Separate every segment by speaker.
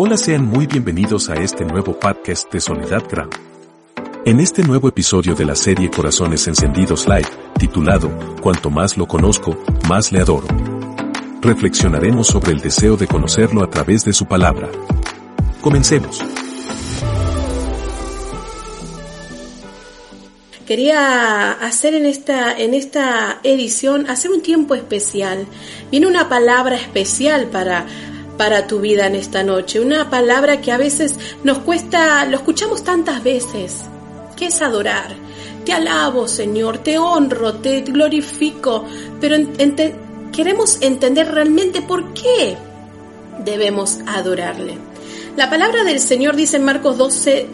Speaker 1: Hola, sean muy bienvenidos a este nuevo podcast de Soledad Gram. En este nuevo episodio de la serie Corazones Encendidos Live, titulado Cuanto más lo conozco, más le adoro. Reflexionaremos sobre el deseo de conocerlo a través de su palabra. Comencemos.
Speaker 2: quería hacer en esta, en esta edición, hacer un tiempo especial. Viene una palabra especial para, para tu vida en esta noche, una palabra que a veces nos cuesta, lo escuchamos tantas veces, que es adorar. Te alabo, Señor, te honro, te glorifico, pero queremos entender realmente por qué debemos adorarle. La palabra del Señor dice en Marcos 12,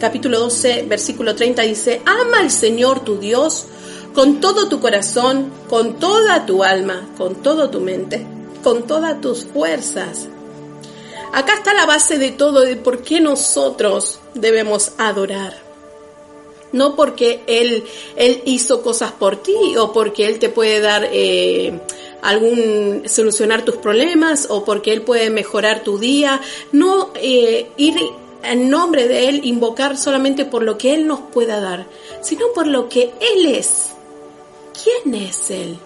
Speaker 2: capítulo 12, versículo 30 dice, ama al Señor tu Dios con todo tu corazón, con toda tu alma, con toda tu mente, con todas tus fuerzas. Acá está la base de todo, de por qué nosotros debemos adorar. No porque Él, él hizo cosas por ti o porque Él te puede dar eh, algún, solucionar tus problemas o porque Él puede mejorar tu día. No eh, ir en nombre de Él invocar solamente por lo que Él nos pueda dar, sino por lo que Él es. ¿Quién es Él?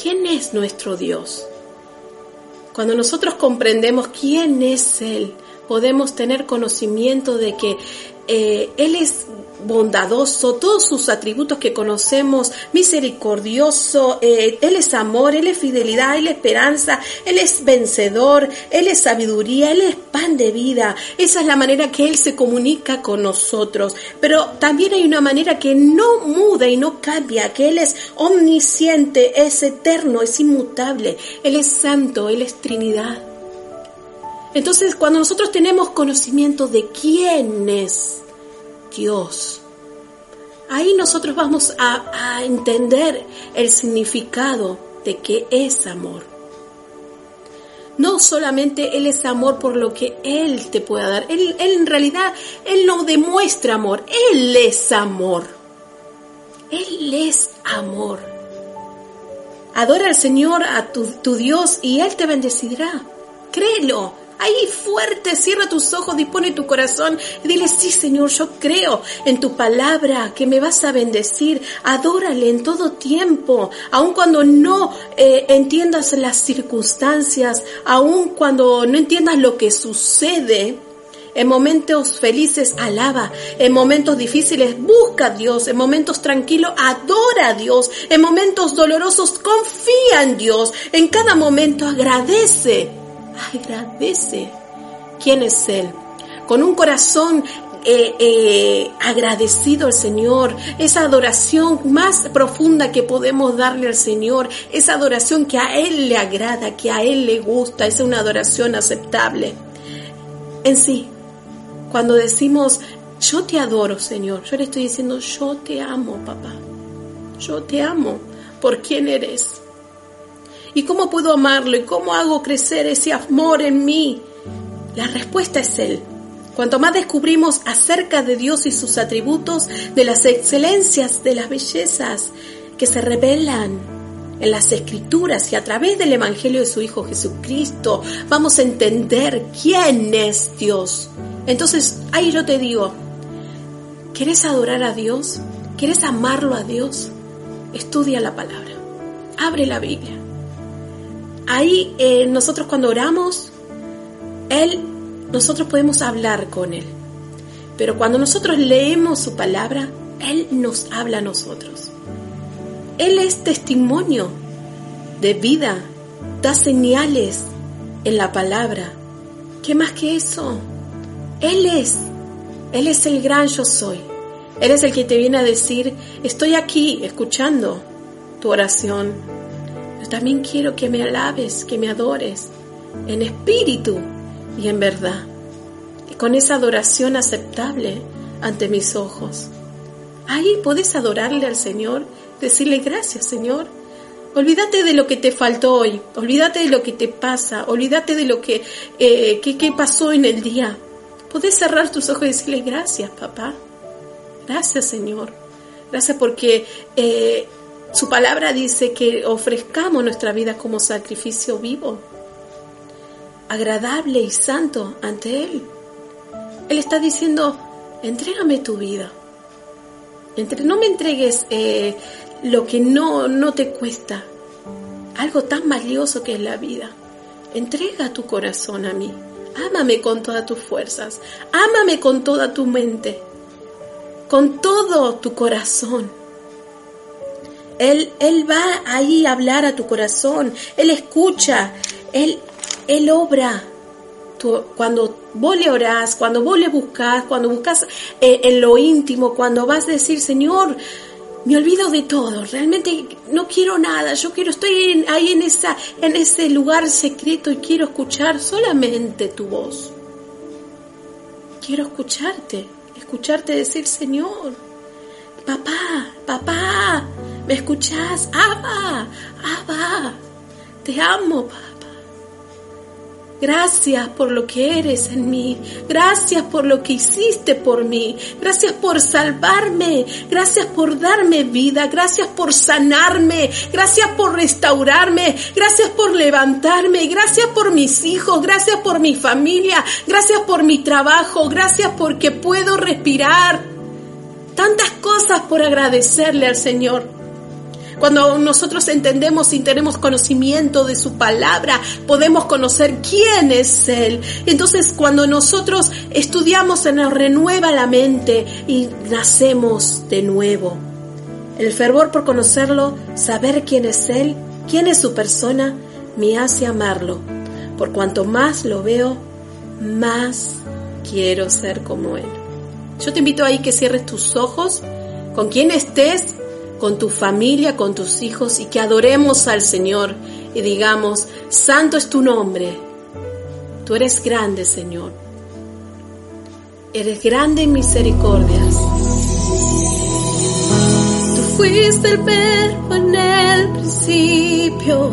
Speaker 2: ¿Quién es nuestro Dios? Cuando nosotros comprendemos quién es Él, podemos tener conocimiento de que eh, Él es bondadoso, todos sus atributos que conocemos, misericordioso, eh, Él es amor, Él es fidelidad, Él es esperanza, Él es vencedor, Él es sabiduría, Él es pan de vida. Esa es la manera que Él se comunica con nosotros. Pero también hay una manera que no muda y no cambia, que Él es omnisciente, es eterno, es inmutable, Él es santo, Él es Trinidad. Entonces, cuando nosotros tenemos conocimiento de quién es, Dios. Ahí nosotros vamos a, entender el significado de que es amor. No solamente Él es amor por lo que Él te pueda dar. Él, en realidad, Él no demuestra amor. Él es amor. Él es amor. Adora al Señor, a tu, tu Dios, y Él te bendecirá. Créelo. Ahí fuerte, cierra tus ojos, dispone tu corazón y dile, sí Señor, yo creo en tu palabra que me vas a bendecir. Adórale en todo tiempo, aun cuando no eh, entiendas las circunstancias, aun cuando no entiendas lo que sucede. En momentos felices, alaba. En momentos difíciles, busca a Dios. En momentos tranquilos, adora a Dios. En momentos dolorosos, confía en Dios. En cada momento, agradece agradece quién es Él. Con un corazón eh, eh, agradecido al Señor, esa adoración más profunda que podemos darle al Señor, esa adoración que a Él le agrada, que a Él le gusta, es una adoración aceptable. En sí, cuando decimos, yo te adoro, Señor, yo le estoy diciendo, yo te amo, papá, yo te amo por quién eres. ¿Y cómo puedo amarlo? ¿Y cómo hago crecer ese amor en mí? La respuesta es Él. Cuanto más descubrimos acerca de Dios y sus atributos, de las excelencias, de las bellezas que se revelan en las escrituras y a través del Evangelio de su Hijo Jesucristo, vamos a entender quién es Dios. Entonces, ahí yo te digo, ¿quieres adorar a Dios? ¿Quieres amarlo a Dios? Estudia la palabra. Abre la Biblia ahí eh, nosotros cuando oramos, Él, nosotros podemos hablar con Él. Pero cuando nosotros leemos su palabra, Él nos habla a nosotros. Él es testimonio de vida, da señales en la palabra. ¿Qué más que eso? Él es, Él es el gran yo soy. Él es el que te viene a decir, estoy aquí escuchando tu oración, también quiero que me alabes, que me adores en espíritu y en verdad, y con esa adoración aceptable ante mis ojos. Ahí puedes adorarle al Señor, decirle gracias Señor. Olvídate de lo que te faltó hoy, olvídate de lo que te pasa, olvídate de lo que, eh, pasó en el día. Puedes cerrar tus ojos y decirle gracias papá, gracias Señor, gracias porque eh, su palabra dice que ofrezcamos nuestra vida como sacrificio vivo. agradable y santo ante Él. Él está diciendo, entrégame tu vida. no me entregues eh, lo que no, no te cuesta, algo tan valioso que es la vida. Entrega tu corazón a mí. Ámame con todas tus fuerzas. Ámame con toda tu mente. Con todo tu corazón. Él, él va ahí a hablar a tu corazón. Él escucha. Él, él obra. cuando vos le orás, cuando vos le buscas, cuando buscas eh, en lo íntimo, cuando vas a decir, Señor, me olvido de todo, realmente no quiero nada, yo quiero, estoy ahí en, esa, en ese lugar secreto y quiero escuchar solamente tu voz. Quiero escucharte, escucharte decir, Señor, papá, papá, ¿me escuchás? Abba, Abba, te amo, papá. Gracias por lo que eres en mí. Gracias por lo que hiciste por mí. Gracias por salvarme. Gracias por darme vida. Gracias por sanarme. Gracias por restaurarme. Gracias por levantarme. Gracias por mis hijos. Gracias por mi familia. Gracias por mi trabajo. Gracias porque puedo respirar. Tantas cosas por agradecerle al Señor. Cuando nosotros entendemos y tenemos conocimiento de su palabra, podemos conocer quién es Él. Entonces cuando nosotros estudiamos se nos renueva la mente y nacemos de nuevo. El fervor por conocerlo, saber quién es Él, quién es su persona, me hace amarlo. Por cuanto más lo veo, más quiero ser como Él. Yo te invito ahí que cierres tus ojos, con quien estés, con tu familia, con tus hijos y que adoremos al Señor y digamos, Santo es tu nombre. Tú eres grande, Señor. Eres grande en misericordias. Tú fuiste el verbo en el principio,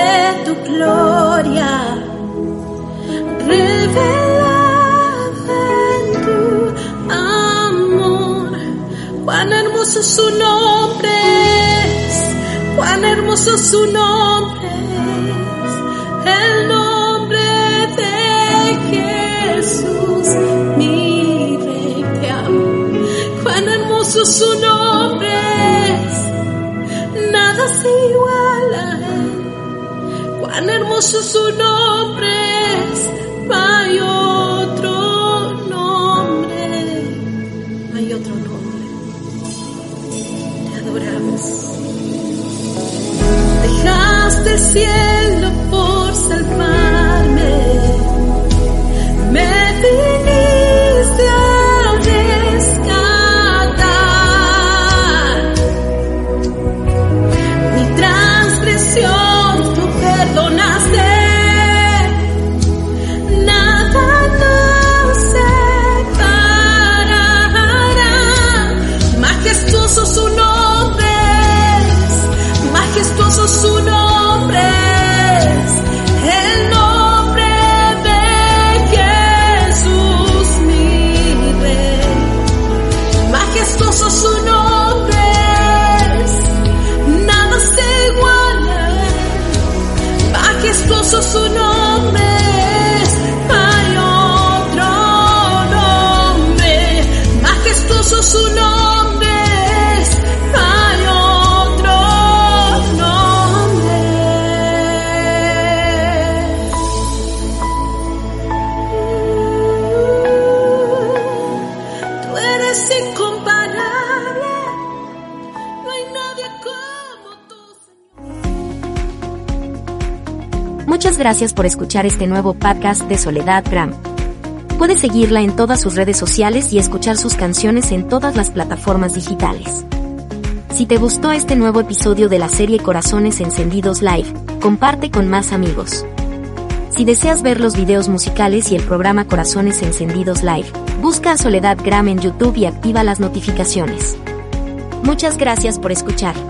Speaker 2: de tu gloria, revelada en tu amor. Cuán hermoso su nombre es, cuán hermoso su nombre es, el nombre de Jesús, mi rey te amo. Cuán hermoso su nombre es, nada se iguala tan hermoso su nombre no hay otro nombre, no hay otro nombre. Te adoramos. Dejaste el cielo por salvarme,
Speaker 3: gracias por escuchar este nuevo podcast de Soledad Gram. Puedes seguirla en todas sus redes sociales y escuchar sus canciones en todas las plataformas digitales. Si te gustó este nuevo episodio de la serie Corazones Encendidos Live, comparte con más amigos. Si deseas ver los videos musicales y el programa Corazones Encendidos Live, busca a Soledad Gram en YouTube y activa las notificaciones. Muchas gracias por escuchar.